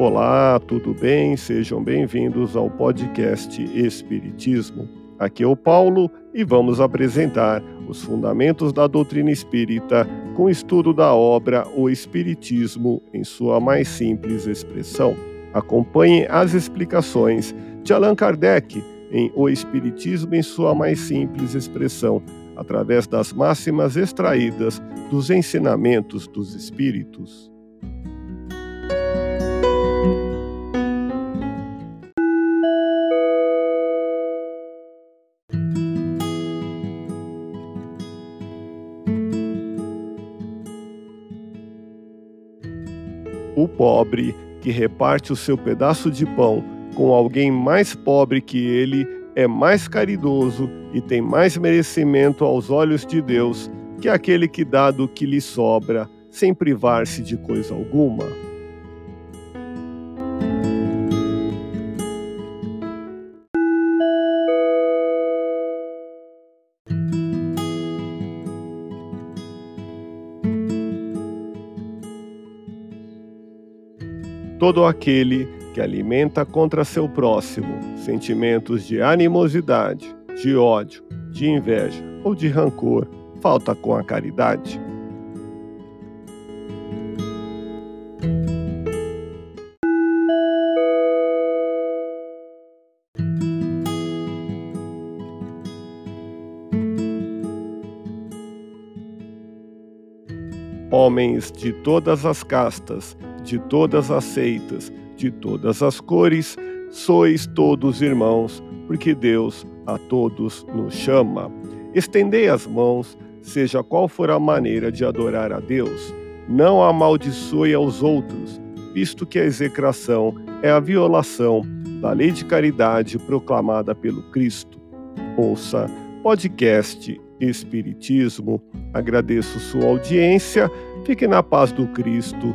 Olá, tudo bem? Sejam bem-vindos ao podcast Espiritismo. Aqui é o Paulo e vamos apresentar os fundamentos da doutrina espírita com estudo da obra O Espiritismo em sua mais simples expressão. Acompanhe as explicações de Allan Kardec em O Espiritismo em sua mais simples expressão, através das máximas extraídas dos ensinamentos dos Espíritos. O pobre que reparte o seu pedaço de pão com alguém mais pobre que ele é mais caridoso e tem mais merecimento aos olhos de Deus que aquele que dá do que lhe sobra, sem privar-se de coisa alguma. Todo aquele que alimenta contra seu próximo sentimentos de animosidade, de ódio, de inveja ou de rancor, falta com a caridade. Homens de todas as castas de todas as seitas, de todas as cores, sois todos irmãos, porque Deus a todos nos chama. Estendei as mãos, seja qual for a maneira de adorar a Deus. Não amaldiçoe aos outros, visto que a execração é a violação da lei de caridade proclamada pelo Cristo. Ouça podcast Espiritismo. Agradeço sua audiência. Fique na paz do Cristo